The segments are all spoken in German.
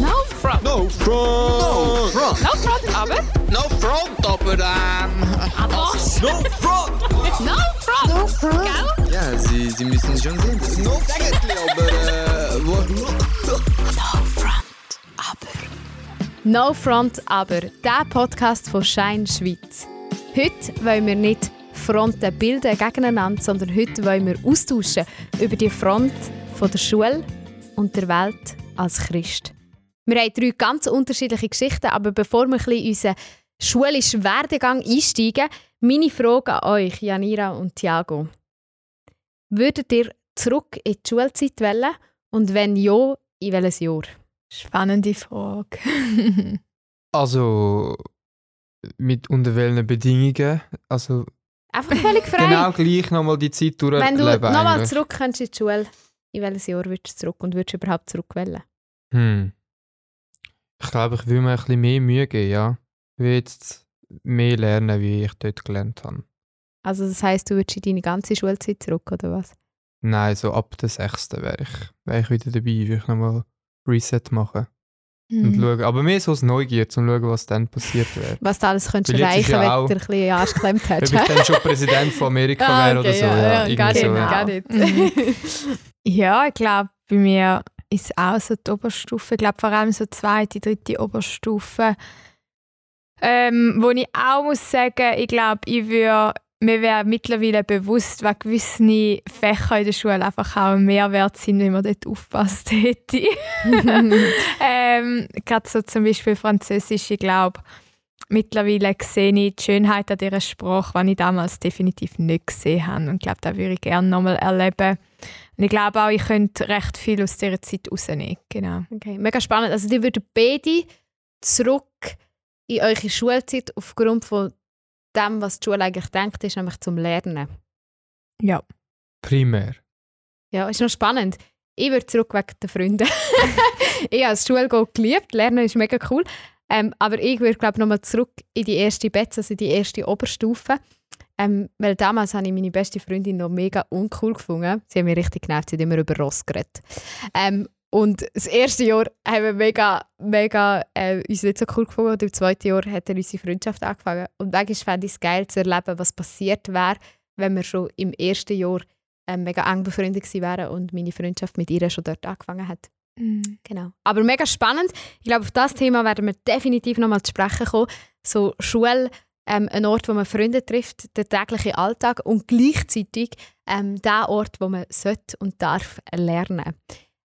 No front. No front! No front! No front, aber. No front, aber ähm... Aber. No front! No front. No front. Gell? Ja, Sie, Sie müssen schon sehen, das ist no eigentlich, aber äh... Wo, No Front aber, der Podcast von Shine Schweiz. Heute wollen wir nicht Fronten bilden gegeneinander, sondern heute wollen wir austauschen über die Front von der Schule und der Welt als Christ. Wir haben drei ganz unterschiedliche Geschichten, aber bevor wir ein bisschen in unseren schulischen Werdegang einsteigen, meine Frage an euch, Janira und Thiago. Würdet ihr zurück in die Schulzeit wählen und wenn ja, in welches Jahr? Spannende Frage. Also, mit unter welchen Bedingungen? Also, Einfach völlig frei. genau gleich nochmal die Zeit durchleben Wenn du nochmal zurück kannst in die Schule, in welches Jahr würdest du zurück und würdest du überhaupt zurück wählen? Hm. Ich glaube, ich will mir ein bisschen mehr Mühe geben, ja. Ich will jetzt mehr lernen, wie ich dort gelernt habe. Also das heisst, du würdest in deine ganze Schulzeit zurück, oder was? Nein, so ab der sechsten wäre ich, wär ich wieder dabei, würde ich nochmal Reset machen und Hm. schauen. Aber mehr so aus Neugier, um zu schauen, was dann passiert wäre. Was du alles könntest erreichen, ja wenn du ein bisschen Arsch geklemmt Ob hättest. ich dann schon Präsident von Amerika Ah, wäre oder so. Ja, irgendwie so, ja. nicht. Mhm. Ja, ich glaube, bei mir ist auch so die Oberstufe. Ich glaube, vor allem so zweite, dritte Oberstufe. Ähm, wo ich auch muss sagen, ich glaube, ich würde mir wäre mittlerweile bewusst, was gewisse Fächer in der Schule einfach auch ein Mehrwert sind, wenn man dort aufpasst hätte. ähm, Gerade so zum Beispiel Französisch, ich glaube, mittlerweile sehe ich die Schönheit an dieser Sprache, die ich damals definitiv nicht gesehen habe. Und ich glaube, das würde ich gerne nochmal erleben. Und ich glaube auch, ich könnte recht viel aus dieser Zeit rausnehmen. Genau. Okay, mega spannend. Also die würden beide zurück in eure Schulzeit aufgrund von dem, was die Schule eigentlich denkt, ist nämlich zum Lernen. Ja. Primär. Ja, ist noch spannend. Ich würde zurück wegen den Freunden. ich habe das Schulgehen geliebt, Lernen ist mega cool. Ähm, aber ich würde, glaube nochmal zurück in die erste Betz, also in die erste Oberstufe. Ähm, weil damals habe ich meine beste Freundin noch mega uncool gefunden. Sie haben mich richtig genervt, sie hat immer über Ross geredet. Ähm, und das erste Jahr haben wir mega, mega äh, uns nicht so cool gefunden. Und im zweiten Jahr hat dann unsere Freundschaft angefangen. Und manchmal fände ich es geil zu erleben, was passiert wäre, wenn wir schon im ersten Jahr ähm, mega eng befreundet gewesen wären und meine Freundschaft mit ihr schon dort angefangen hat. Genau. Aber mega spannend. Ich glaube, auf das Thema werden wir definitiv nochmal zu sprechen kommen. So Schule, ähm, ein Ort, wo man Freunde trifft, der tägliche Alltag und gleichzeitig ähm, der Ort, wo man sollte und darf lernen.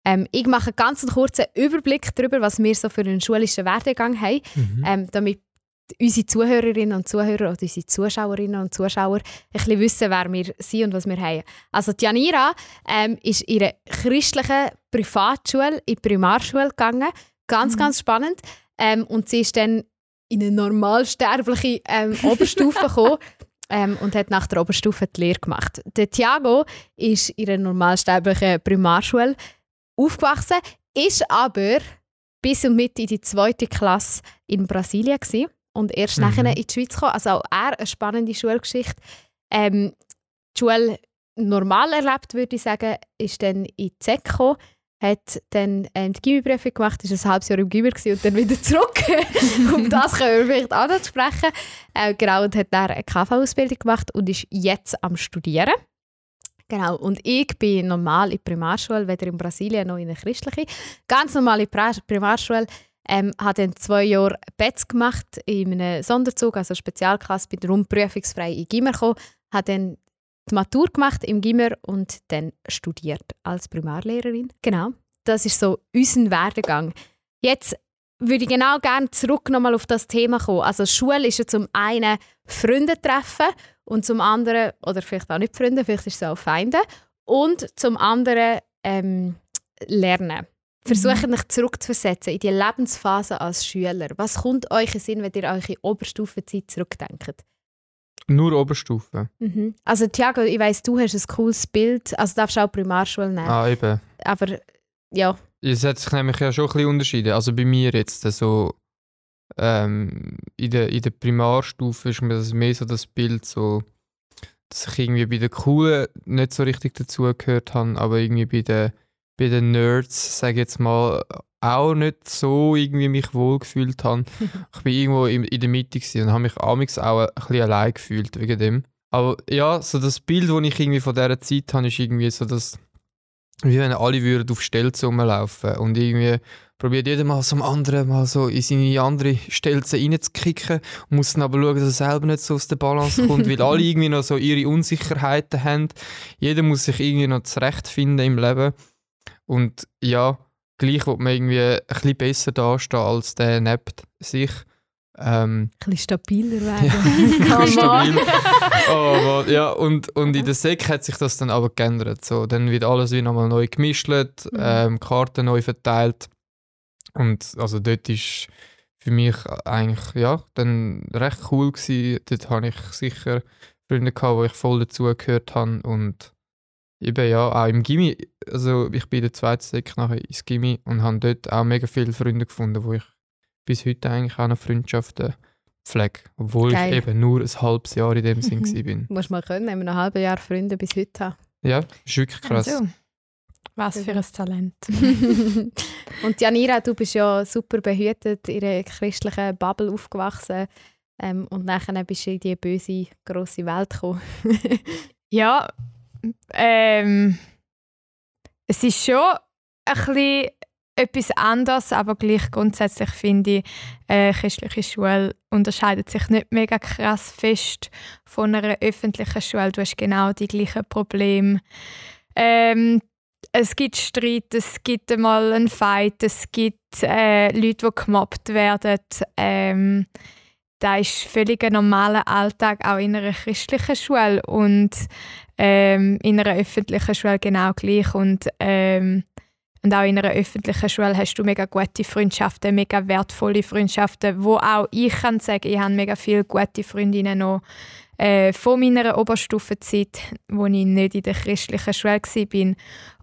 Ähm, ich mache einen ganz kurzen Überblick darüber, was wir so für einen schulischen Werdegang haben, Mhm. ähm, damit unsere Zuhörerinnen und Zuhörer oder unsere Zuschauerinnen und Zuschauer ein bisschen wissen, wer wir sind und was wir haben. Also Janira ähm, ist in einer christlichen Privatschule, in die Primarschule gegangen. Ganz, Mhm. ganz spannend. Ähm, und sie ist dann in eine normalsterbliche ähm, Oberstufe gekommen ähm, und hat nach der Oberstufe die Lehre gemacht. Der Thiago ist in einer normalsterblichen Primarschule aufgewachsen, ist aber bis und mit in die zweite Klasse in Brasilien gewesen und erst Mhm. nachher in die Schweiz gekommen. Also auch er eine spannende Schulgeschichte. Ähm, die Schule normal erlebt, würde ich sagen, ist dann in die ZEC gekommen, hat dann ähm, die Gimmiprüfung gemacht, ist ein halbes Jahr im Gimmer und dann wieder zurück. um das können wir vielleicht auch noch sprechen. Äh, genau, und hat dann eine KV-Ausbildung gemacht und ist jetzt am Studieren. Genau, und ich bin normal in der Primarschule, weder in Brasilien noch in der christlichen. Ganz normal in der Primarschule. Ähm, habe dann zwei Jahre Betz gemacht in einem Sonderzug, also Spezialklasse, bin darum prüfungsfrei in Gimmer gekommen, habe dann die Matur gemacht im Gimmer und dann studiert als Primarlehrerin. Genau, das ist so unser Werdegang. Jetzt würde ich genau gerne zurück nochmal auf das Thema kommen. Also Schule ist ja zum einen Freunde treffen und zum anderen, oder vielleicht auch nicht Freunde, vielleicht ist es auch Feinde, und zum anderen ähm, Lernen. Versucht euch zurückzuversetzen in die Lebensphase als Schüler. Was kommt euch in Sinn, wenn ihr eure Oberstufenzeit zurückdenkt? Nur Oberstufe. Mhm. Also Thiago, ich weiss, du hast ein cooles Bild. Also darfst du auch Primarschule nehmen. Ah, eben. Aber ja, Es hat sich nämlich ja schon ein bisschen unterschieden. Also bei mir jetzt, so ähm, in, der, in der Primarstufe ist mir das mehr so das Bild, so, dass ich irgendwie bei den Coolen nicht so richtig dazugehört habe, aber irgendwie bei den, bei den Nerds, sage ich jetzt mal, auch nicht so irgendwie mich wohl gefühlt habe. ich bin irgendwo in, in der Mitte und habe mich amigs auch ein bisschen allein gefühlt wegen dem. Aber ja, so das Bild, das ich irgendwie von dieser Zeit habe, ist irgendwie so, dass wie wenn alle würden auf Stelzen rumlaufen und irgendwie probiert jeder mal am anderen mal so in seine andere Stelze reinzukicken und muss dann aber schauen, dass er selber nicht so aus der Balance kommt, weil alle irgendwie noch so ihre Unsicherheiten haben. Jeder muss sich irgendwie noch zurechtfinden im Leben und ja, gleich wird man irgendwie ein bisschen besser dastehen als der neben sich. Ähm, Ein bisschen stabiler werden. ein bisschen stabil. aber, ja, und, und in der Sek hat sich das dann aber geändert. So, dann wird alles wie nochmal neu gemischt, Mhm. ähm, Karten neu verteilt. Und also dort ist für mich eigentlich ja, dann recht cool gewesen. Dort habe ich sicher Freunde gehabt, wo ich voll dazugehört habe. Und eben ja, auch im Gimmi, also ich bin in der zweiten Sek nachher ins Gimmi und habe dort auch mega viele Freunde gefunden, wo ich bis heute eigentlich auch noch Freundschaften pflege. Obwohl Geil. ich eben nur ein halbes Jahr in dem Sinn Mhm. bin. Muss man können, wenn man ein halbes Jahr Freunde bis heute haben. Ja, ist wirklich krass. Also, was für ein Talent. Und Janira, du bist ja super behütet in einer christlichen Bubble aufgewachsen. Ähm, und nachher bist du in die böse, grosse Welt gekommen. Ja, ähm, es ist schon ein bisschen etwas anderes, aber gleich grundsätzlich finde ich, äh, christliche Schule unterscheidet sich nicht mega krass fest von einer öffentlichen Schule. Du hast genau die gleichen Probleme. Ähm, es gibt Streit, es gibt einmal einen Fight, es gibt äh, Leute, die gemobbt werden. Ähm, das ist völlig ein normaler Alltag auch in einer christlichen Schule und ähm, in einer öffentlichen Schule genau gleich. Und, ähm, und auch in einer öffentlichen Schule hast du mega gute Freundschaften, mega wertvolle Freundschaften, wo auch ich kann sagen, ich habe mega viele gute Freundinnen noch äh, von meiner Oberstufenzeit, wo ich nicht in der christlichen Schule war.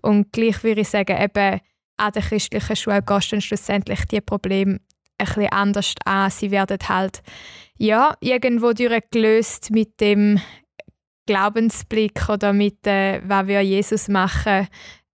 Und gleich würde ich sagen, eben an der christlichen Schule gehst du dann schlussendlich die Probleme bisschen anders an. Sie werden halt ja, irgendwo gelöst mit dem Glaubensblick oder mit äh, was wir Jesus machen.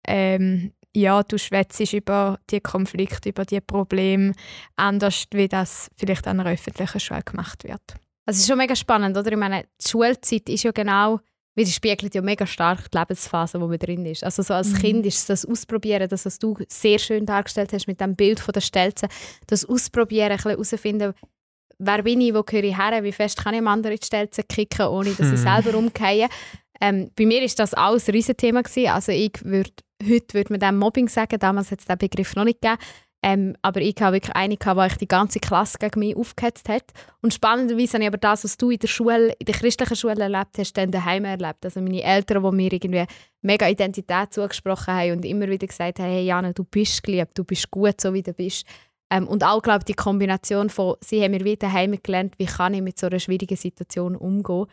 Ähm, ja, du schwätzt über die Konflikte, über die Probleme anders, wie das vielleicht an einer öffentlichen Schule gemacht wird. Also es ist schon mega spannend, oder? Ich meine, die Schulzeit ist ja genau, widerspiegelt ja mega stark die Lebensphase, wo man drin ist. Also so als Mhm. Kind ist es das Ausprobieren, das, was du sehr schön dargestellt hast mit dem Bild von der Stelze, das Ausprobieren, ein bisschen herausfinden, wer bin ich, wo gehöre ich her, wie fest kann ich am anderen in die Stelze kicken, ohne dass ich Hm. selber umgehe. Ähm, bei mir ist das alles ein Riesenthema gewesen. Also ich würd, heute würde man dem Mobbing sagen, damals hat es den Begriff noch nicht gegeben. Ähm, aber ich habe wirklich eine, die die ganze Klasse gegen mich aufgehetzt hat. Und spannenderweise habe ich aber das, was du in der Schule, in der christlichen Schule erlebt hast, dann daheim erlebt. Also meine Eltern, die mir irgendwie mega Identität zugesprochen haben und immer wieder gesagt haben, hey Jana, du bist geliebt, du bist gut, so wie du bist. Ähm, und auch, glaube ich, die Kombination von, sie haben mir wieder daheim gelernt, wie kann ich mit so einer schwierigen Situation umgehen.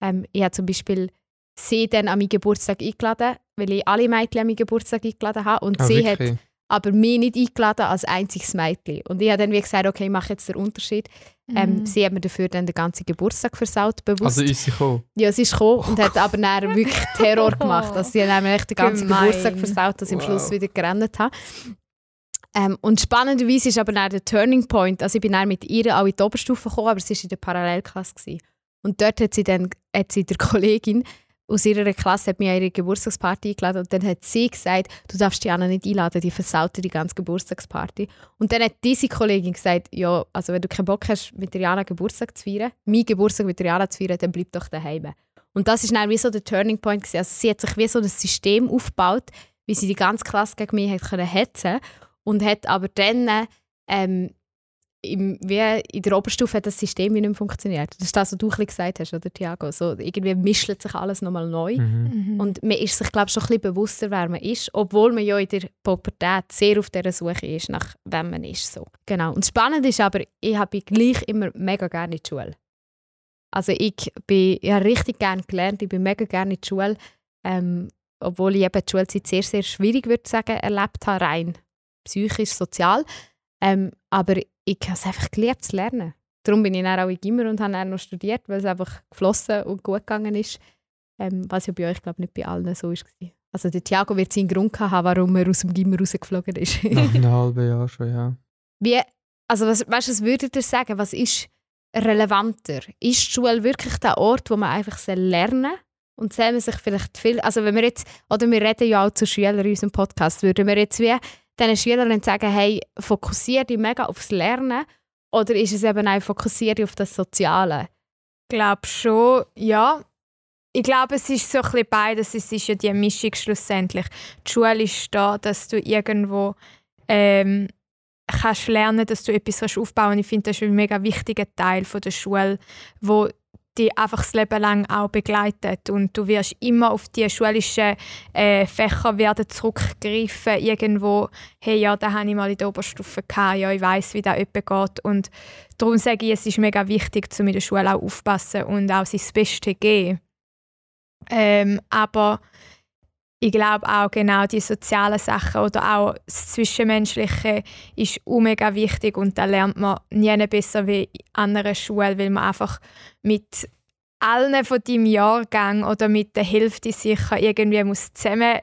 Ähm, ich habe zum Beispiel sie dann an meinen Geburtstag eingeladen, weil ich alle Mädchen an meinen Geburtstag eingeladen habe. Und Ah, sie hat wirklich? Aber mich nicht eingeladen als einziges Mädchen. Und ich habe dann wie gesagt, okay, ich mache jetzt den Unterschied. Ähm, Mhm. sie hat mir dafür dann den ganzen Geburtstag versaut, bewusst. Also ist sie gekommen? ja, sie ist gekommen und hat aber dann wirklich Terror gemacht. Also sie hat nämlich echt den ganzen Gemein. Geburtstag versaut, dass ich am Wow. Schluss wieder gerannt habe. Ähm, und spannenderweise ist aber dann der Turning Point, also ich bin dann mit ihr auch in die Oberstufe gekommen, aber sie war in der Parallelklasse. Gewesen. Und dort hat sie dann hat sie der Kollegin aus ihrer Klasse hat mich an ihre Geburtstagsparty eingeladen und dann hat sie gesagt, du darfst Diana nicht einladen, die versaut die ganze Geburtstagsparty. Und dann hat diese Kollegin gesagt, ja, also wenn du keinen Bock hast, mit der Jana Geburtstag zu feiern, mein Geburtstag mit der Jana zu feiern, dann bleib doch daheim. Und das ist dann wie so der Turning Point gewesen. Also sie hat sich wie so das System aufgebaut, wie sie die ganze Klasse gegen mich hat können hetzen und hat aber dann ähm, im, wie in der Oberstufe hat das System wie nicht mehr funktioniert. Das ist das, was du ein gesagt hast, oder Thiago? So, irgendwie mischt sich alles nochmal neu. Mhm. Mhm. Und man ist sich, glaube ich, schon ein bisschen bewusster, wer man ist, obwohl man ja in der Pubertät sehr auf dieser Suche ist, nach wem man ist. So. Genau. Und spannend ist aber, ich habe gleich immer mega gerne in die Schule. Also ich, bin, ich habe richtig gerne gelernt, ich bin mega gerne in die Schule, ähm, obwohl ich eben die Schulzeit sehr, sehr schwierig, würde ich sagen, erlebt habe, rein psychisch, sozial. Ähm, aber ich habe es einfach geliebt zu lernen. Darum bin ich dann auch in Gimmer und habe dann noch studiert, weil es einfach geflossen und gut gegangen ist. Ähm, was ja bei euch, glaube ich, nicht bei allen so war. Also der Thiago wird seinen Grund haben, warum er aus dem Gimmer rausgeflogen ist. Nach einem halben Jahr schon, ja. Wie, also was, weißt, was würdet ihr sagen? Was ist relevanter? Ist die Schule wirklich der Ort, wo man einfach lernen soll? Und sehen wir sich vielleicht viel, also wenn wir jetzt, oder wir reden ja auch zu Schülern in unserem Podcast, würden wir jetzt wie diesen Schülern sagen, hey, fokussiere dich mega aufs Lernen oder ist es eben auch fokussiere dich auf das Soziale? Ich glaube schon, ja. Ich glaube, es ist so ein bisschen beides. Es ist ja die Mischung schlussendlich. Die Schule ist da, dass du irgendwo ähm, kannst lernen, dass du etwas aufbauen kannst. Ich finde, das ist ein mega wichtiger Teil von der Schule, wo dich einfach das Leben lang auch begleitet. Und du wirst immer auf die schulischen äh, Fächer werden zurückgreifen irgendwo hey ja da habe ich mal in der Oberstufe gehabt, ja ich weiß wie das etwa geht. Und darum sage ich es ist mega wichtig zu in der Schule auch aufpassen und auch sein Bestes geben. Ähm, aber ich glaube auch genau die sozialen Sachen oder auch das Zwischenmenschliche ist mega wichtig und da lernt man nie besser wie an einer Schule, weil man einfach mit allen von deinem Jahrgang oder mit der Hälfte sicher irgendwie muss zusammen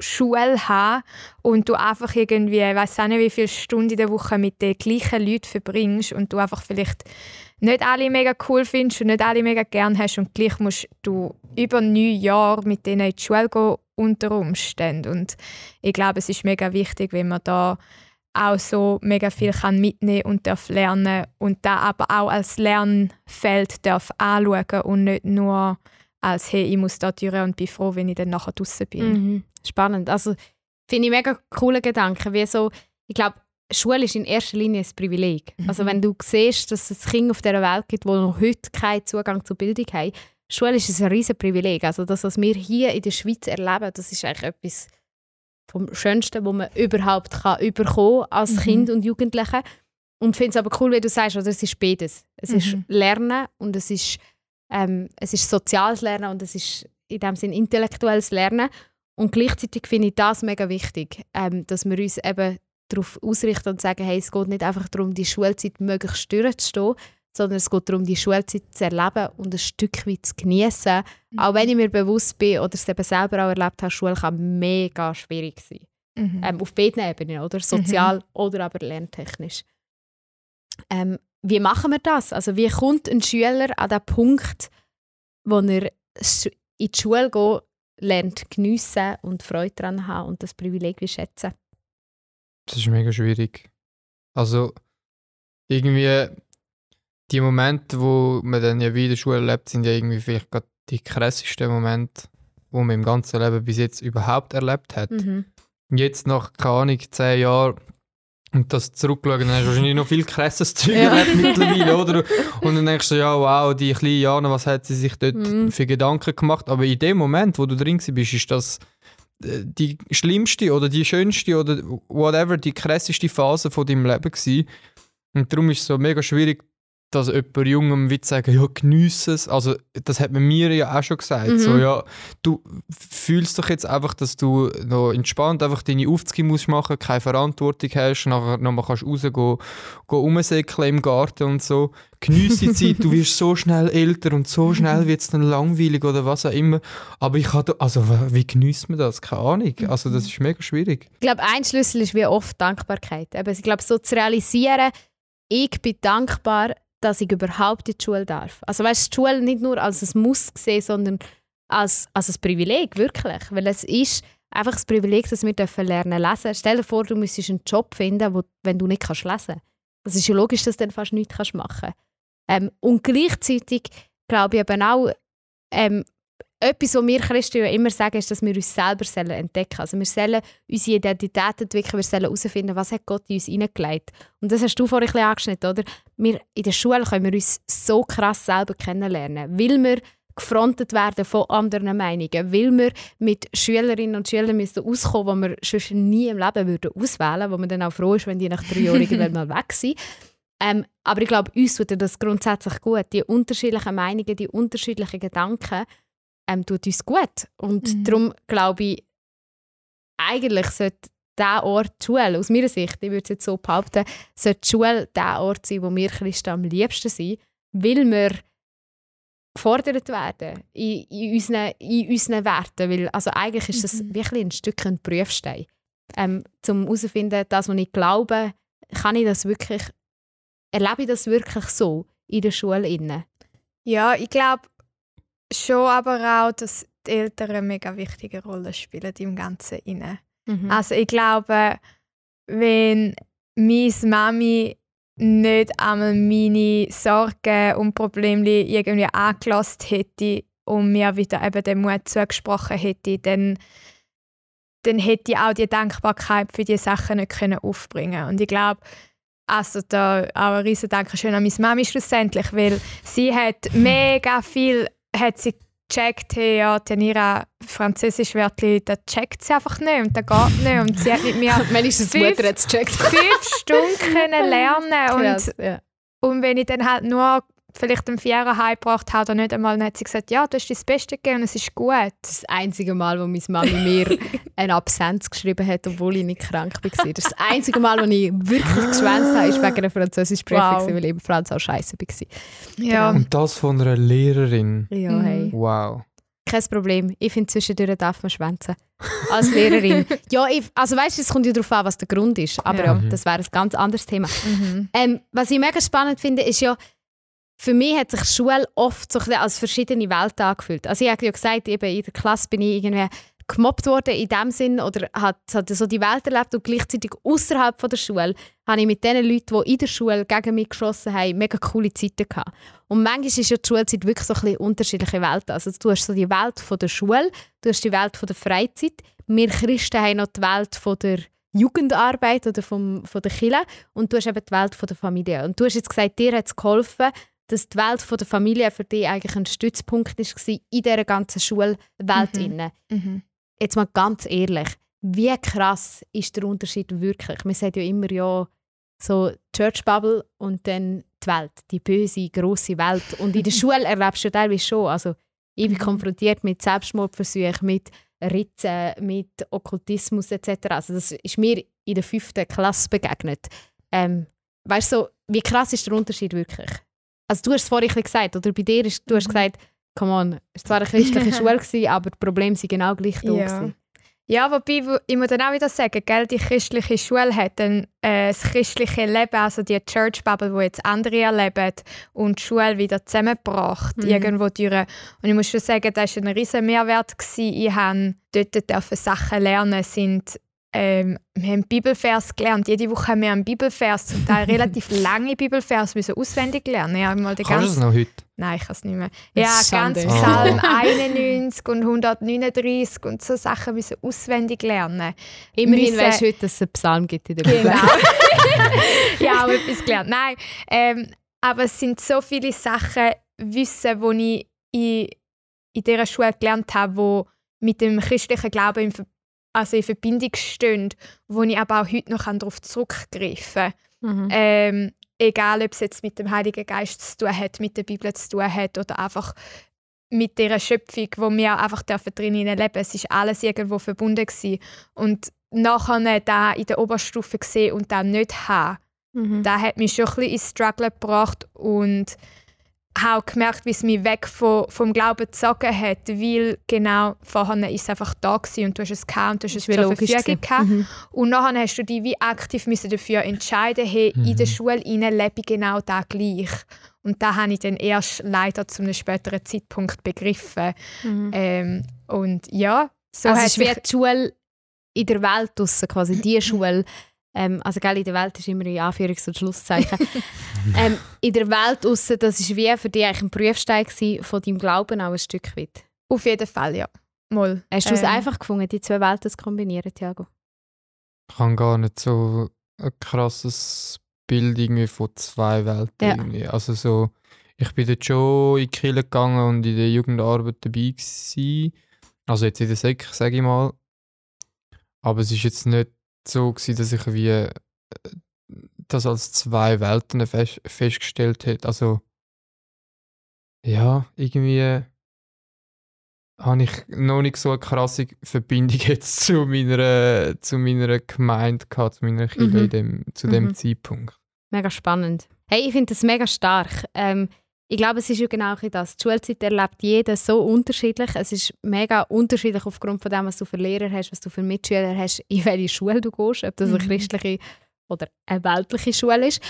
Schule haben und du einfach irgendwie, ich weiß auch nicht, wie viele Stunden in der Woche mit den gleichen Leuten verbringst und du einfach vielleicht nicht alle mega cool findest und nicht alle mega gern hast und gleich musst du über neun Jahre mit denen in die Schule gehen unter Umständen und ich glaube, es ist mega wichtig, wenn man da auch so mega viel kann mitnehmen und darf lernen und da aber auch als Lernfeld darf anschauen und nicht nur als hey, ich muss da durch und bin froh, wenn ich dann nachher draußen bin. Mhm. Spannend. Also finde ich mega coole Gedanken. Wie so, ich glaube, Schule ist in erster Linie ein Privileg. Mhm. Also wenn du siehst, dass es Kinder auf dieser Welt gibt, die noch heute keinen Zugang zur Bildung haben, Schule ist ein riesen Privileg. Also das, was wir hier in der Schweiz erleben, das ist eigentlich etwas vom Schönsten, was man überhaupt kann überkommen als Mhm. Kind und Jugendliche. Und finde es aber cool, wie du sagst, oder? es ist beides. Es ist Mhm. Lernen und es ist, ähm, es ist soziales Lernen und es ist in dem Sinn intellektuelles Lernen. Und gleichzeitig finde ich das mega wichtig, ähm, dass wir uns eben darauf ausrichten und sagen, hey, es geht nicht einfach darum, die Schulzeit möglichst durchzustehen, sondern es geht darum, die Schulzeit zu erleben und ein Stück weit zu genießen. Auch wenn ich mir bewusst bin oder es eben selber auch erlebt habe, Schule kann mega schwierig sein. Mhm. Ähm, auf beiden Ebenen, oder? Sozial oder aber lerntechnisch. Ähm, wie machen wir das? Also wie kommt ein Schüler an den Punkt, wo er in die Schule geht, lernt geniessen und Freude daran haben und das Privileg wie schätzen? Das ist mega schwierig. Also, irgendwie, die Momente, wo man dann ja wieder Schule erlebt, sind ja irgendwie vielleicht gerade die krassesten Momente, wo man im ganzen Leben bis jetzt überhaupt erlebt hat. Mhm. Und jetzt nach, keine Ahnung, zehn Jahren und das zurückschauen, dann hast du wahrscheinlich noch viel krasses Zeug Ja. mittlerweile, oder? Und dann denkst du, ja, wow, die kleine Jana, was hat sie sich dort Mhm. für Gedanken gemacht? Aber in dem Moment, wo du drin bist, ist das die schlimmste oder die schönste oder whatever, die krasseste Phase von deinem Leben gewesen. Und darum ist es so mega schwierig, dass jemand Jungem will sagen, ja, geniesse es. Also, das hat man mir ja auch schon gesagt. Mhm. So, ja, du fühlst doch jetzt einfach, dass du noch entspannt einfach deine Aufzüge musst machen, keine Verantwortung hast, nachher nochmal kannst rausgehen, gehen rumsäckeln im Garten und so. Geniesse die Zeit, du wirst so schnell älter und so schnell wird es dann langweilig oder was auch immer. Aber ich hatte, also wie genießt man das? Keine Ahnung. Also das ist mega schwierig. Ich glaube, ein Schlüssel ist wie oft Dankbarkeit. Eben, ich glaube, so zu realisieren, ich bin dankbar, dass ich überhaupt in die Schule darf. Also weißt, die Schule nicht nur als ein Muss sehen, sondern als, als ein Privileg, wirklich. Weil es ist einfach das Privileg, dass wir dürfen lernen lesen. Stell dir vor, du müsstest einen Job finden, wo, wenn du nicht kannst lesen kannst. Das ist ja logisch, dass du dann fast nichts machen kannst. Ähm, und gleichzeitig glaube ich eben auch, ähm, etwas, was wir Christen ja immer sagen, ist, dass wir uns selber sollen entdecken sollen. Also wir sollen unsere Identität entwickeln, wir sollen herausfinden, was hat Gott in uns hineingelegt. Und das hast du vorhin ein bisschen angeschnitten, oder? Wir, in der Schule können wir uns so krass selber kennenlernen, weil wir gefrontet werden von anderen Meinungen, weil wir mit Schülerinnen und Schülern müssen auskommen, die wir sonst nie im Leben würden auswählen würden, wo man dann auch froh ist, wenn die nach drei Jahren irgendwann mal weg sind. Ähm, aber ich glaube, uns tut das grundsätzlich gut. Die unterschiedlichen Meinungen, die unterschiedlichen Gedanken ähm, tut uns gut. Und Mhm. darum glaube ich, eigentlich sollte der Ort, die Schule, aus meiner Sicht, ich würde es jetzt so behaupten, sollte die Schule der Ort sein, wo wir Christen am liebsten sind, weil wir gefordert werden in, in, unseren, in unseren Werten. Weil, also eigentlich ist das Mhm. wirklich ein Stück ein Prüfstein. Ähm, zum herauszufinden, das, was ich glaube, kann ich das wirklich, erlebe ich das wirklich so in der Schule? Innen? Ja, ich glaube schon aber auch, dass die Eltern eine mega wichtige Rolle spielen im Ganzen. Mhm. Also ich glaube, wenn meine Mami nicht einmal meine Sorgen und Probleme irgendwie angelassen hätte und mir wieder eben den Mut zugesprochen hätte, dann, dann hätte ich auch die Dankbarkeit für die Sachen nicht können aufbringen Und ich glaube, also da auch ein riesen Dankeschön an meine Mami schlussendlich, weil sie hat mega viel, hat sie gecheckt, hey, ja, Tenira, Französisch Wörtli, das checkt sie einfach nicht und das geht nicht. Und sie hat mit mir Wenigstens die Fünf- Mutter gecheckt. fünf Stunden können lernen und, ja. und wenn ich dann halt nur vielleicht einen Vierer heimgebracht habe oder nicht einmal, dann hat sie gesagt, ja, du hast das Beste gegeben und es ist gut. Das ist das einzige Mal, wo meine Mami mir eine Absenz geschrieben hat, obwohl ich nicht krank war. Das ist das einzige Mal, wo ich wirklich geschwänzt habe, ist wegen einer Französischprüfung, Wow. weil eben Franz auch scheiße war. Ja, Und das von einer Lehrerin. Ja, Mhm. hey. Wow. Kein Problem. Ich finde, zwischendurch darf man schwänzen. Als Lehrerin. ja, ich, also weißt du, es kommt ja darauf an, was der Grund ist. Aber ja, Ja. Das wäre ein ganz anderes Thema. mhm. Ähm, was ich mega spannend finde, ist ja, für mich hat sich Schule oft so als verschiedene Welten angefühlt. Also ich habe ja gesagt, eben in der Klasse bin ich irgendwie gemobbt worden in dem Sinn oder hat, hat so die Welt erlebt und gleichzeitig außerhalb der Schule habe ich mit den Leuten, die in der Schule gegen mich geschossen haben, mega coole Zeiten gehabt. Und manchmal ist ja die Schulzeit wirklich so ein bisschen unterschiedliche Welten. Also du hast so die Welt von der Schule, du hast die Welt von der Freizeit. Wir Christen haben noch die Welt von der Jugendarbeit oder vom, von der Kirche und du hast eben die Welt von der Familie. Und du hast jetzt gesagt, dir hat es geholfen, dass die Welt von der Familie für dich eigentlich ein Stützpunkt war in dieser ganzen Schulwelt. Mhm. Mhm. Jetzt mal ganz ehrlich, wie krass ist der Unterschied wirklich? Man sagt ja immer, ja, so Church Bubble und dann die Welt, die böse, grosse Welt. Und in der Schule erlebst du teilweise schon. Also, ich bin Mhm. konfrontiert mit Selbstmordversuchen, mit Ritzen, mit Okkultismus etc. Also, das ist mir in der fünften Klasse begegnet. Ähm, weißt du, so, wie krass ist der Unterschied wirklich? Also, du hast es vorhin gesagt, oder bei dir ist, du hast Mhm. gesagt, come on, es war zwar eine christliche Schule, gewesen, aber die Probleme sind genau gleich da. Ja. gewesen. Ja, wobei, wo- ich muss dann auch wieder sagen, gell, die christliche Schule hat dann äh, das christliche Leben, also die Church Bubble, wo jetzt andere erleben, und die Schule wieder zusammengebracht, Mhm. irgendwo durch. Und ich muss schon sagen, das war ein riesen Mehrwert. Gewesen. Ich habe dort dürfen Sachen lernen, sind ähm, wir haben Bibelvers gelernt. Jede Woche haben wir einen Bibelvers, zum Teil relativ lange Bibelvers müssen auswendig lernen. Habe mal den Kannst du es noch heute? Nein, ich kann es nicht mehr. Das Ja, ganz. Psalm 91 und 139 und so Sachen müssen auswendig lernen. Immerhin Müssen- weißt du heute, dass es einen Psalm gibt in der Bibel. Genau. ja, aber etwas gelernt. Nein, ähm, aber es sind so viele Sachen, Wissen, die ich in, in dieser Schule gelernt habe, wo mit dem christlichen Glauben in, Ver- also in Verbindung stehen, wo ich aber auch heute noch darauf zurückgreifen kann. Mhm. Ähm, egal, ob es jetzt mit dem Heiligen Geist zu tun hat, mit der Bibel zu tun hat oder einfach mit dieser Schöpfung, wo wir einfach dürfen drinnen leben. Es ist alles irgendwo verbunden gewesen. und nachher da in der Oberstufe gesehen und dann nicht haben, Mhm. da hat mich schon ein bisschen ins Struggle gebracht und habe auch gemerkt, wie es mich weg vom, vom Glauben gezogen hat, weil genau vorher ist es einfach da gewesen und du hast es gehabt und du hast es zur Verfügung gehabt. Mhm. Und nachher hast du dich wie aktiv müssen dafür entscheiden, hey, in der Mhm. Schule rein lebe ich genau da gleich. Und da habe ich dann erst leider zu einem späteren Zeitpunkt begriffen. Mhm. Ähm, und ja, so also hat es ist wie die Schule in der Welt draussen, quasi die Schule. Ähm, also gell, in der Welt ist immer in Anführungs- und Schlusszeichen. ähm, in der Welt draussen, das ist wie für dich eigentlich ein Prüfstein gewesen, von deinem Glauben auch ein Stück weit. auf jeden Fall, ja. Mal. Hast du es Ähm, einfach gefunden, die zwei Welten zu kombinieren, Thiago? Ich habe gar nicht so ein krasses Bild irgendwie von zwei Welten. Ja. Also so, ich bin dort schon in die Kirche gegangen und in der Jugendarbeit dabei gewesen. Also jetzt in der Sek, sage ich mal. Aber es ist jetzt nicht so gewesen, dass ich wie äh, das als zwei Welten fest, festgestellt hätte. Also ja, irgendwie habe ich noch nicht so eine krasse Verbindung jetzt zu meiner, zu meiner Gemeinde gehabt, zu meiner Kirche Mhm. dem, zu dem Mhm. Zeitpunkt. Mega spannend. Hey, ich finde das mega stark. Ähm, ich glaube, es ist ja genau das. Die Schulzeit erlebt jeder so unterschiedlich. Es ist mega unterschiedlich aufgrund von dem, was du für Lehrer hast, was du für Mitschüler hast, in welche Schule du gehst, ob das eine Mhm. christliche oder eine weltliche Schule ist.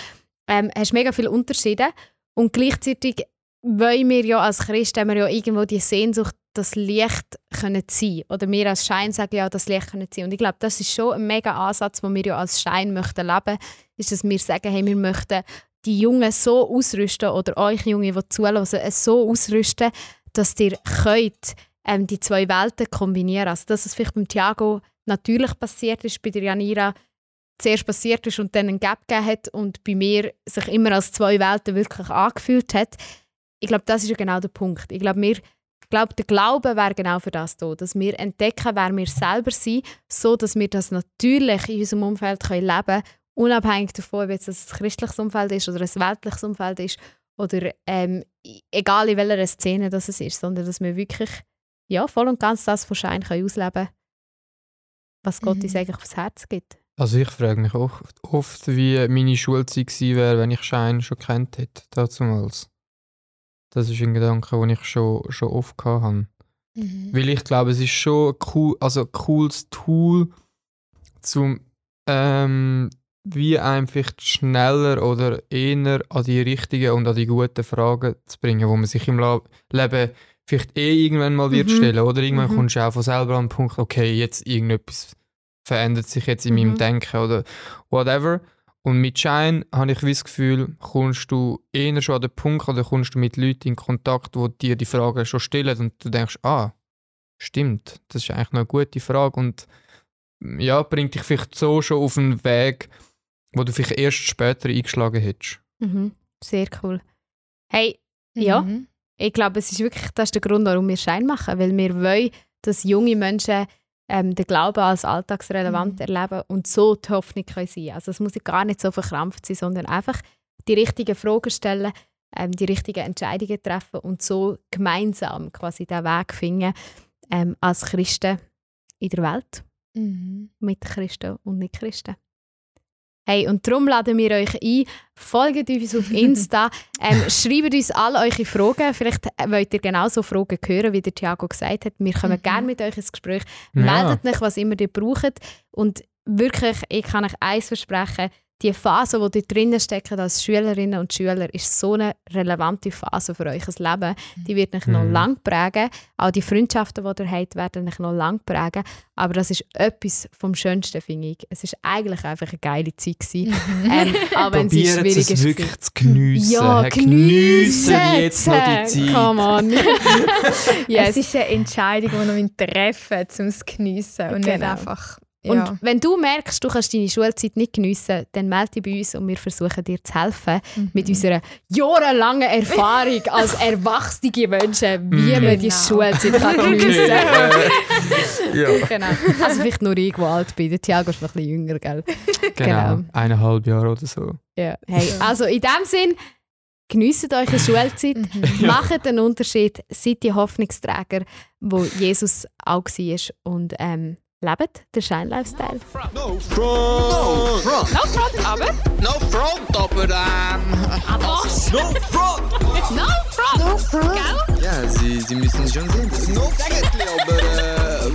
Ähm, hast mega viele Unterschiede. Und gleichzeitig wollen wir ja als Christen haben wir ja irgendwo die Sehnsucht, das Licht können sein. Oder wir als Schein sagen ja, das Licht können sein. Und ich glaube, das ist schon ein mega Ansatz, den wir ja als Schein möchten leben, ist, dass wir sagen, hey, wir möchten die Jungen so ausrüsten oder euch Junge, die es so ausrüsten, dass ihr könnt, ähm, die zwei Welten kombinieren. Also dass es vielleicht beim Thiago natürlich passiert ist, bei der Janira zuerst passiert ist und dann einen Gap gegeben hat und bei mir sich immer als zwei Welten wirklich angefühlt hat. Ich glaube, das ist ja genau der Punkt. Ich glaube, wir der Glaube wäre genau für das da, dass wir entdecken, wer wir selber sind, so dass wir das natürlich in unserem Umfeld können leben können, unabhängig davon, ob jetzt das ein christliches Umfeld ist oder ein weltliches Umfeld ist oder ähm, egal in welcher Szene das es ist, sondern dass wir wirklich ja, voll und ganz das von Schein können ausleben können, was Gott Mhm. uns eigentlich aufs Herz gibt. Also ich frage mich auch oft, wie meine Schulzeit gewesen wäre, wenn ich Schein schon kennt hätte, damals. Das ist ein Gedanke, den ich schon, schon oft habe. Mhm. Weil ich glaube, es ist schon ein cool, also ein cooles Tool, zum ähm, wie einfach schneller oder eher an die richtigen und an die guten Fragen zu bringen, wo man sich im La Leben vielleicht eh irgendwann mal wird Mhm. stellen. Oder irgendwann Mhm. kommst du auch von selber an den Punkt, okay, jetzt irgendetwas verändert sich jetzt in Mhm. meinem Denken oder whatever. Und mit Shine habe ich das Gefühl, kommst du eher schon an den Punkt oder kommst du mit Leuten in Kontakt, die dir die Fragen schon stellen und du denkst, ah, stimmt, das ist eigentlich eine gute Frage und ja, bringt dich vielleicht so schon auf einen Weg, wo du vielleicht erst später eingeschlagen hättest. Mhm. Sehr cool. Hey, Ja. Mhm. ich glaube, es ist wirklich das ist der Grund, warum wir Schein machen, weil wir wollen, dass junge Menschen ähm, den Glauben als alltagsrelevant Mhm. erleben und so die Hoffnung können sein. Also es muss gar nicht so verkrampft sein, sondern einfach die richtigen Fragen stellen, ähm, die richtigen Entscheidungen treffen und so gemeinsam quasi den Weg finden ähm, als Christen in der Welt Mhm. mit Christen und Nicht-Christen. Hey, und darum laden wir euch ein, folgt uns auf Insta, ähm, schreibt uns all eure Fragen. Vielleicht äh, wollt ihr genauso Fragen hören, wie der Thiago gesagt hat. Wir kommen Mhm. gerne mit euch ins Gespräch. Ja. Meldet euch, was immer ihr braucht. Und wirklich, ich kann euch eins versprechen, die Phase, die ihr drinnen steckt als Schülerinnen und Schüler, ist so eine relevante Phase für euch Leben. Die wird euch noch Mhm. lang prägen. Auch die Freundschaften, die ihr habt, werden euch noch lang prägen. Aber das ist etwas vom Schönsten, finde ich. Es ist eigentlich einfach eine geile Zeit gewesen. ähm, auch wenn sie schwierig es ist. wirklich zu geniessen. Ja, geniessen jetzt noch die Zeit. Come on. Es yes. ist eine Entscheidung, die wir treffen müssen, um es zu geniessen und nicht Genau. Einfach... Ja. Und wenn du merkst, du kannst deine Schulzeit nicht geniessen, dann melde dich bei uns und wir versuchen dir zu helfen Mhm. mit unserer jahrelangen Erfahrung als erwachsene Menschen, wie Mhm. man die Genau. Schulzeit kann geniessen kann. äh, ja, Genau. Also vielleicht nur ich, der alt bin. Der Thiago ist noch ein bisschen jünger, gell? genau. Genau. Eineinhalb Jahre oder so. Ja. Hey, also in dem Sinn, geniessen eure Schulzeit, Mhm. macht einen Unterschied, seid die Hoffnungsträger, wo Jesus auch war und ähm, lebt den Schein-Lifestyle. No front. No front. No front, aber. No front, aber ähm. Was? No front. No front. Gell? Ja, Sie, Sie müssen schon sehen, das ist no Sägetli, aber äh.